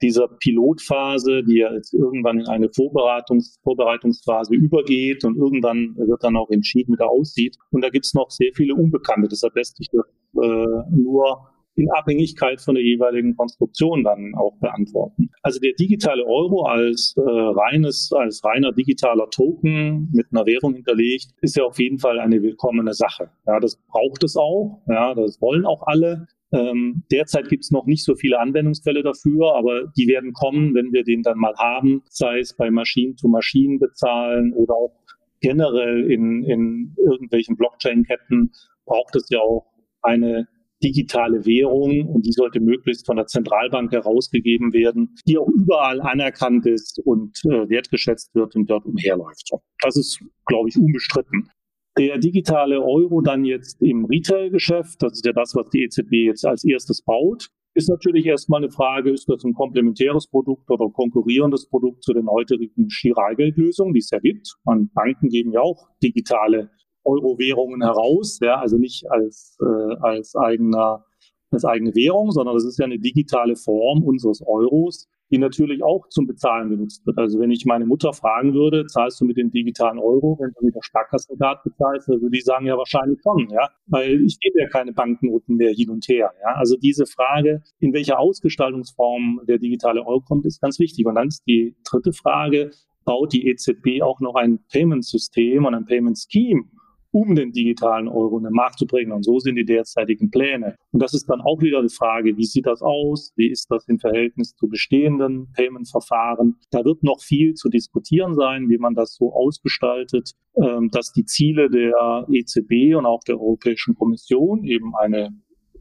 dieser Pilotphase, die ja jetzt irgendwann in eine Vorbereitungs Vorbereitungsphase übergeht und irgendwann wird dann auch entschieden, wie der aussieht. Und da gibt es noch sehr viele Unbekannte. Deshalb lässt sich das äh, nur in Abhängigkeit von der jeweiligen Konstruktion dann auch beantworten. Also der digitale Euro als äh, reines, als reiner digitaler Token mit einer Währung hinterlegt, ist ja auf jeden Fall eine willkommene Sache. Ja, das braucht es auch. Ja, das wollen auch alle. Ähm, derzeit gibt es noch nicht so viele Anwendungsfälle dafür, aber die werden kommen, wenn wir den dann mal haben, sei es bei Maschinen zu Maschinen bezahlen oder auch generell in, in irgendwelchen Blockchain-Ketten braucht es ja auch eine digitale Währung und die sollte möglichst von der Zentralbank herausgegeben werden, die auch überall anerkannt ist und äh, wertgeschätzt wird und dort umherläuft. Das ist, glaube ich, unbestritten. Der digitale Euro dann jetzt im Retail-Geschäft, das ist ja das, was die EZB jetzt als erstes baut, ist natürlich erstmal eine Frage, ist das ein komplementäres Produkt oder konkurrierendes Produkt zu den heutigen Chiralgeldlösungen, die es ja gibt. Und Banken geben ja auch digitale Euro-Währungen heraus, ja, also nicht als, äh, als eigener als eigene Währung, sondern das ist ja eine digitale Form unseres Euros, die natürlich auch zum Bezahlen benutzt wird. Also wenn ich meine Mutter fragen würde, zahlst du mit dem digitalen Euro, wenn du mit der Sparkassenkarte bezahlst, würde die sagen ja wahrscheinlich schon, ja, weil ich gebe ja keine Banknoten mehr hin und her. Ja, also diese Frage, in welcher Ausgestaltungsform der digitale Euro kommt, ist ganz wichtig. Und dann ist die dritte Frage, baut die EZB auch noch ein Payment-System und ein Payment-Scheme um den digitalen Euro in den Markt zu bringen. Und so sind die derzeitigen Pläne. Und das ist dann auch wieder die Frage, wie sieht das aus? Wie ist das im Verhältnis zu bestehenden Payment-Verfahren? Da wird noch viel zu diskutieren sein, wie man das so ausgestaltet, ähm, dass die Ziele der EZB und auch der Europäischen Kommission eben eine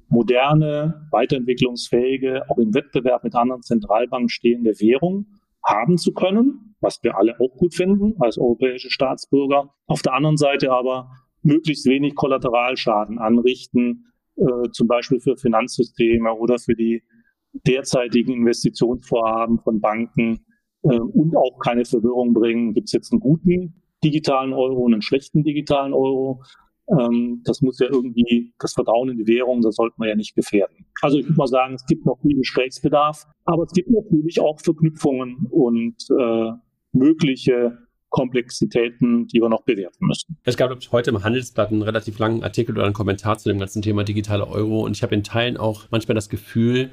moderne, weiterentwicklungsfähige, auch im Wettbewerb mit anderen Zentralbanken stehende Währung haben zu können, was wir alle auch gut finden als europäische Staatsbürger. Auf der anderen Seite aber möglichst wenig Kollateralschaden anrichten, äh, zum Beispiel für Finanzsysteme oder für die derzeitigen Investitionsvorhaben von Banken äh, und auch keine Verwirrung bringen. Gibt es jetzt einen guten digitalen Euro und einen schlechten digitalen Euro? Ähm, das muss ja irgendwie das Vertrauen in die Währung, das sollte man ja nicht gefährden. Also ich würde mal sagen, es gibt noch viel Gesprächsbedarf, aber es gibt natürlich auch Verknüpfungen und äh, mögliche Komplexitäten, die wir noch bewerten müssen. Es gab, ich, heute im Handelsblatt einen relativ langen Artikel oder einen Kommentar zu dem ganzen Thema digitale Euro und ich habe in Teilen auch manchmal das Gefühl,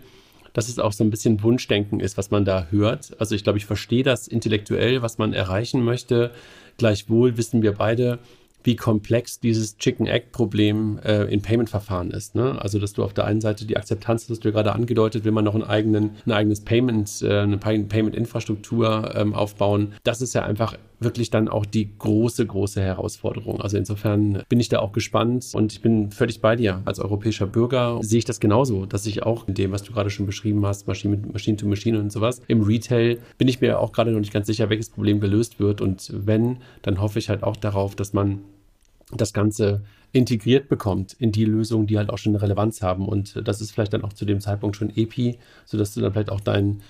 dass es auch so ein bisschen Wunschdenken ist, was man da hört. Also ich glaube, ich verstehe das intellektuell, was man erreichen möchte. Gleichwohl wissen wir beide, wie komplex dieses Chicken-Egg-Problem äh, in Payment-Verfahren ist. Ne? Also, dass du auf der einen Seite die Akzeptanz, das du ja gerade angedeutet, will man noch einen eigenen, ein eigenes Payment, äh, eine Payment-Infrastruktur ähm, aufbauen. Das ist ja einfach wirklich dann auch die große, große Herausforderung. Also insofern bin ich da auch gespannt und ich bin völlig bei dir. Als europäischer Bürger sehe ich das genauso, dass ich auch in dem, was du gerade schon beschrieben hast, Maschine, Machine to Machine und sowas, im Retail bin ich mir auch gerade noch nicht ganz sicher, welches Problem gelöst wird. Und wenn, dann hoffe ich halt auch darauf, dass man das Ganze integriert bekommt in die Lösungen, die halt auch schon eine Relevanz haben. Und das ist vielleicht dann auch zu dem Zeitpunkt schon EPI, sodass du dann vielleicht auch deinen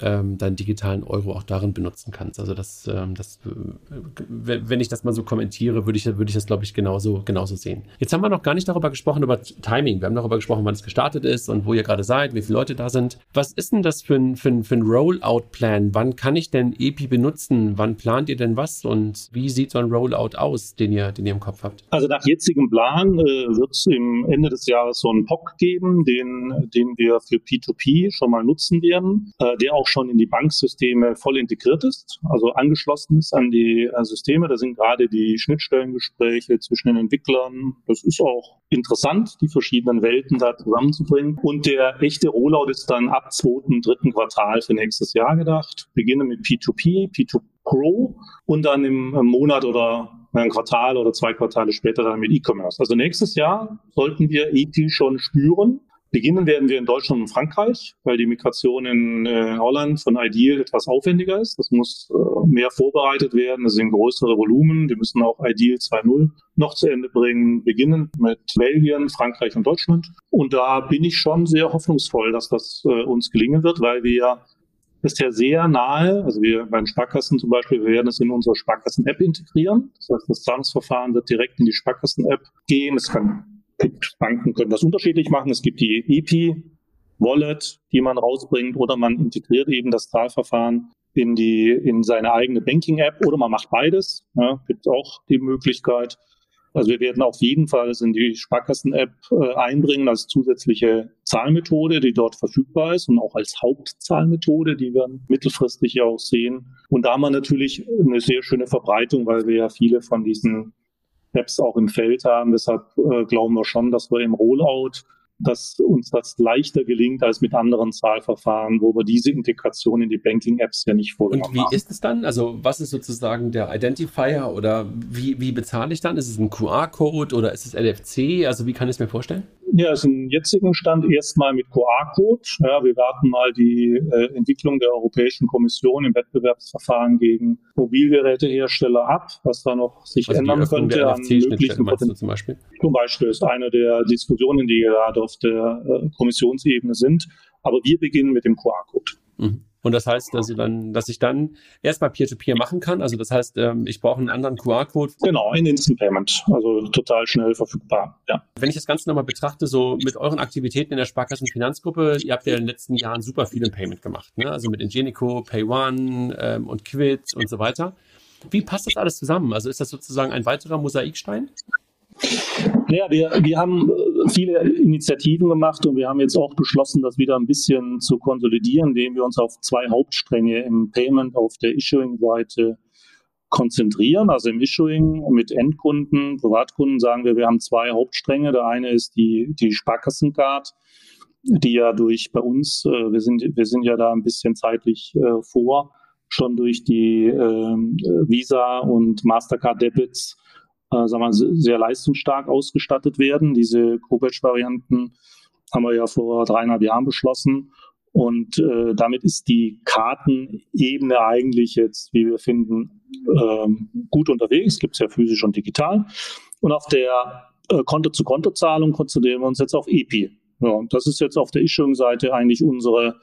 ähm, deinen digitalen Euro auch darin benutzen kannst. Also das, ähm, das äh, wenn ich das mal so kommentiere, würde ich, würde ich das, glaube ich, genauso, genauso sehen. Jetzt haben wir noch gar nicht darüber gesprochen, über Timing. Wir haben darüber gesprochen, wann es gestartet ist und wo ihr gerade seid, wie viele Leute da sind. Was ist denn das für ein, für ein, für ein Rollout-Plan? Wann kann ich denn EPI benutzen? Wann plant ihr denn was? Und wie sieht so ein Rollout aus, den ihr, den ihr im Kopf habt? Also nach jetzigem Plan äh, wird es im Ende des Jahres so einen POC geben, den, den wir für P2P schon mal nutzen werden, äh, der auch auch schon in die Banksysteme voll integriert ist, also angeschlossen ist an die äh, Systeme. Da sind gerade die Schnittstellengespräche zwischen den Entwicklern. Das ist auch interessant, die verschiedenen Welten da zusammenzubringen. Und der echte Rollout ist dann ab zweiten, dritten Quartal für nächstes Jahr gedacht. Beginnen mit P2P, P2 Pro und dann im Monat oder ein Quartal oder zwei Quartale später dann mit E-Commerce. Also nächstes Jahr sollten wir EP schon spüren. Beginnen werden wir in Deutschland und Frankreich, weil die Migration in äh, Holland von Ideal etwas aufwendiger ist. Das muss äh, mehr vorbereitet werden. Das sind größere Volumen. Die müssen auch Ideal 2.0 noch zu Ende bringen. Beginnen mit Belgien, Frankreich und Deutschland. Und da bin ich schon sehr hoffnungsvoll, dass das äh, uns gelingen wird, weil wir ja sehr nahe, also wir bei den Sparkassen zum Beispiel, wir werden es in unsere Sparkassen-App integrieren. Das heißt, das Zahlungsverfahren wird direkt in die Sparkassen-App gehen. Es kann Banken können das unterschiedlich machen. Es gibt die EPI Wallet, die man rausbringt, oder man integriert eben das Zahlverfahren in die, in seine eigene Banking-App, oder man macht beides. Ja, gibt auch die Möglichkeit. Also wir werden auf jeden Fall es in die Sparkassen-App äh, einbringen als zusätzliche Zahlmethode, die dort verfügbar ist und auch als Hauptzahlmethode, die wir mittelfristig ja auch sehen. Und da haben wir natürlich eine sehr schöne Verbreitung, weil wir ja viele von diesen Apps auch im Feld haben. Deshalb äh, glauben wir schon, dass wir im Rollout dass uns das leichter gelingt als mit anderen Zahlverfahren, wo wir diese Integration in die Banking-Apps ja nicht vorgenommen haben. Und wie haben. ist es dann? Also was ist sozusagen der Identifier oder wie, wie bezahle ich dann? Ist es ein QR-Code oder ist es LFC? Also wie kann ich es mir vorstellen? Ja, ist im jetzigen Stand erstmal mit QR-Code. Ja, wir warten mal die äh, Entwicklung der Europäischen Kommission im Wettbewerbsverfahren gegen Mobilgerätehersteller ab, was da noch sich also ändern könnte an möglichen Potenzialen. Zum Beispiel? zum Beispiel ist eine der Diskussionen, die gerade auf der äh, Kommissionsebene sind. Aber wir beginnen mit dem QR-Code. Mhm. Und das heißt, dass, dann, dass ich dann erstmal Peer-to-Peer machen kann. Also das heißt, ähm, ich brauche einen anderen QR-Code. Genau, in Instant Payment. Also total schnell verfügbar. Ja. Wenn ich das Ganze nochmal betrachte, so mit euren Aktivitäten in der Sparkassenfinanzgruppe, ihr habt ja in den letzten Jahren super viel im Payment gemacht. Ne? Also mit Ingenico, PayOne ähm, und Quid und so weiter. Wie passt das alles zusammen? Also ist das sozusagen ein weiterer Mosaikstein? Naja, wir, wir haben äh, viele Initiativen gemacht und wir haben jetzt auch beschlossen, das wieder ein bisschen zu konsolidieren, indem wir uns auf zwei Hauptstränge im Payment auf der Issuing-Seite konzentrieren. Also im Issuing mit Endkunden, Privatkunden sagen wir, wir haben zwei Hauptstränge. Der eine ist die, die Sparkassencard, die ja durch bei uns, äh, wir sind, wir sind ja da ein bisschen zeitlich äh, vor, schon durch die äh, Visa und Mastercard Debits äh, sagen wir, sehr leistungsstark ausgestattet werden. Diese Co-Batch-Varianten haben wir ja vor dreieinhalb Jahren beschlossen. Und äh, damit ist die Kartenebene eigentlich jetzt, wie wir finden, ähm, gut unterwegs. Gibt es ja physisch und digital. Und auf der äh, Konto-zu-Konto-Zahlung konzentrieren wir uns jetzt auf EPI. Ja, und das ist jetzt auf der Issuing-Seite eigentlich unsere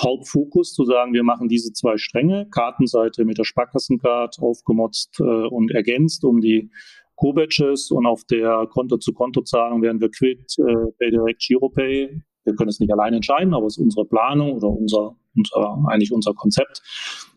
Hauptfokus, zu sagen, wir machen diese zwei Stränge, Kartenseite mit der Sparkassencard aufgemotzt äh, und ergänzt um die Co-Batches und auf der Konto-zu-Konto-Zahlung werden wir Quid, äh, PayDirect, GiroPay. Wir können es nicht alleine entscheiden, aber es ist unsere Planung oder unser, unser eigentlich unser Konzept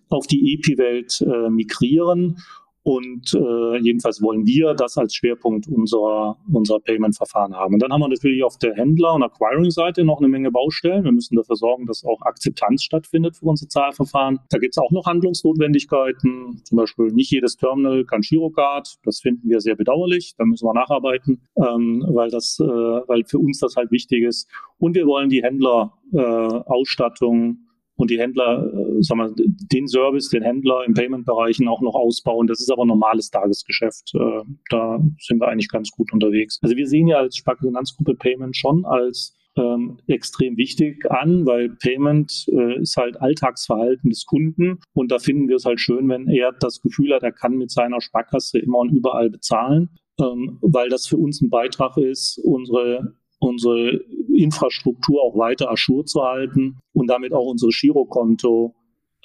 auf die EPI-Welt äh, migrieren und äh, jedenfalls wollen wir das als Schwerpunkt unserer, unserer Payment-Verfahren haben. Und dann haben wir natürlich auf der Händler- und Acquiring-Seite noch eine Menge Baustellen. Wir müssen dafür sorgen, dass auch Akzeptanz stattfindet für unsere Zahlverfahren. Da gibt es auch noch Handlungsnotwendigkeiten. Zum Beispiel nicht jedes Terminal kann Girocard. Das finden wir sehr bedauerlich. Da müssen wir nacharbeiten, ähm, weil, das, äh, weil für uns das halt wichtig ist. Und wir wollen die Händlerausstattung äh, und die Händler, äh, sagen wir, den Service, den Händler im Payment-Bereichen auch noch ausbauen. Das ist aber normales Tagesgeschäft. Äh, da sind wir eigentlich ganz gut unterwegs. Also wir sehen ja als Sparkassenfinanzgruppe Payment schon als ähm, extrem wichtig an, weil Payment äh, ist halt Alltagsverhalten des Kunden und da finden wir es halt schön, wenn er das Gefühl hat, er kann mit seiner Sparkasse immer und überall bezahlen, ähm, weil das für uns ein Beitrag ist, unsere unsere Infrastruktur auch weiter aschur zu halten und damit auch unsere Girokonto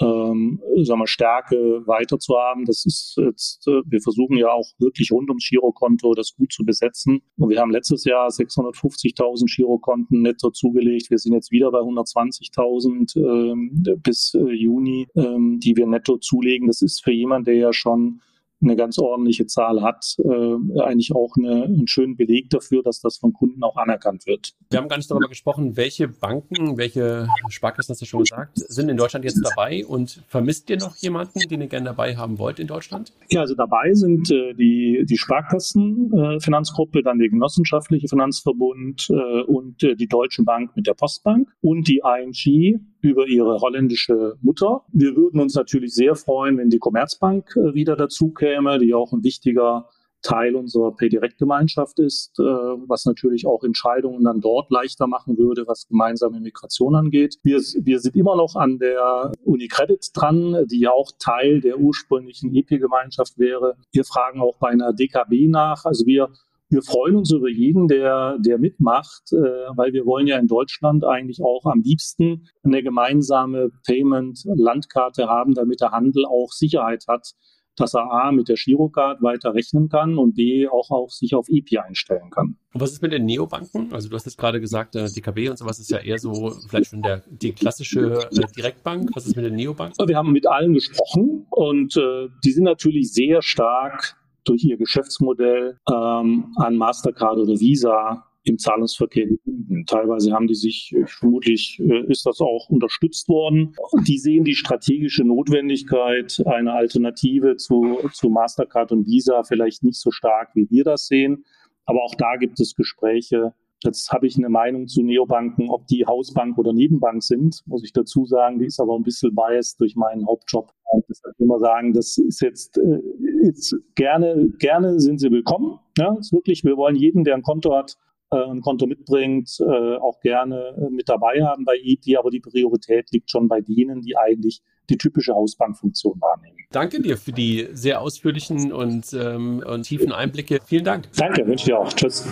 ähm, sagen wir, Stärke weiter zu haben. Das ist jetzt, äh, wir versuchen ja auch wirklich rund ums Girokonto das gut zu besetzen. Und wir haben letztes Jahr 650.000 Girokonten netto zugelegt. Wir sind jetzt wieder bei 120.000 ähm, bis äh, Juni, ähm, die wir netto zulegen. Das ist für jemanden, der ja schon eine ganz ordentliche Zahl hat, äh, eigentlich auch eine, einen schönen Beleg dafür, dass das von Kunden auch anerkannt wird. Wir haben gar nicht darüber gesprochen, welche Banken, welche Sparkassen, hast du schon gesagt, sind in Deutschland jetzt dabei und vermisst ihr noch jemanden, den ihr gerne dabei haben wollt in Deutschland? Ja, also dabei sind äh, die, die Sparkassenfinanzgruppe, äh, dann der genossenschaftliche Finanzverbund äh, und äh, die Deutsche Bank mit der Postbank und die ING über ihre holländische Mutter. Wir würden uns natürlich sehr freuen, wenn die Commerzbank äh, wieder dazu käme, die auch ein wichtiger Teil unserer PayDirect-Gemeinschaft ist, äh, was natürlich auch Entscheidungen dann dort leichter machen würde, was gemeinsame Migration angeht. Wir, wir sind immer noch an der UniCredit dran, die ja auch Teil der ursprünglichen EP-Gemeinschaft wäre. Wir fragen auch bei einer DKB nach. Also wir wir freuen uns über jeden, der, der mitmacht, äh, weil wir wollen ja in Deutschland eigentlich auch am liebsten eine gemeinsame Payment-Landkarte haben, damit der Handel auch Sicherheit hat, dass er A mit der Girocard weiter rechnen kann und B auch, auch sich auf EPI einstellen kann. Und was ist mit den Neobanken? Also du hast jetzt gerade gesagt, äh, DKB und sowas ist ja eher so vielleicht schon der, die klassische äh, Direktbank. Was ist mit den Neobanken? Wir haben mit allen gesprochen und äh, die sind natürlich sehr stark durch ihr Geschäftsmodell ähm, an Mastercard oder Visa im Zahlungsverkehr gebunden. Teilweise haben die sich, vermutlich äh, ist das auch unterstützt worden. Die sehen die strategische Notwendigkeit, eine Alternative zu, zu Mastercard und Visa vielleicht nicht so stark, wie wir das sehen. Aber auch da gibt es Gespräche. Jetzt habe ich eine Meinung zu Neobanken, ob die Hausbank oder Nebenbank sind, muss ich dazu sagen. Die ist aber ein bisschen biased durch meinen Hauptjob. Und ich immer sagen, das ist jetzt, äh, jetzt gerne, gerne sind sie willkommen. Ja, ist wirklich, wir wollen jeden, der ein Konto hat, äh, ein Konto mitbringt, äh, auch gerne mit dabei haben bei ET, aber die Priorität liegt schon bei denen, die eigentlich die typische Hausbankfunktion wahrnehmen. Danke dir für die sehr ausführlichen und, ähm, und tiefen Einblicke. Vielen Dank. Danke, wünsche dir auch. Tschüss.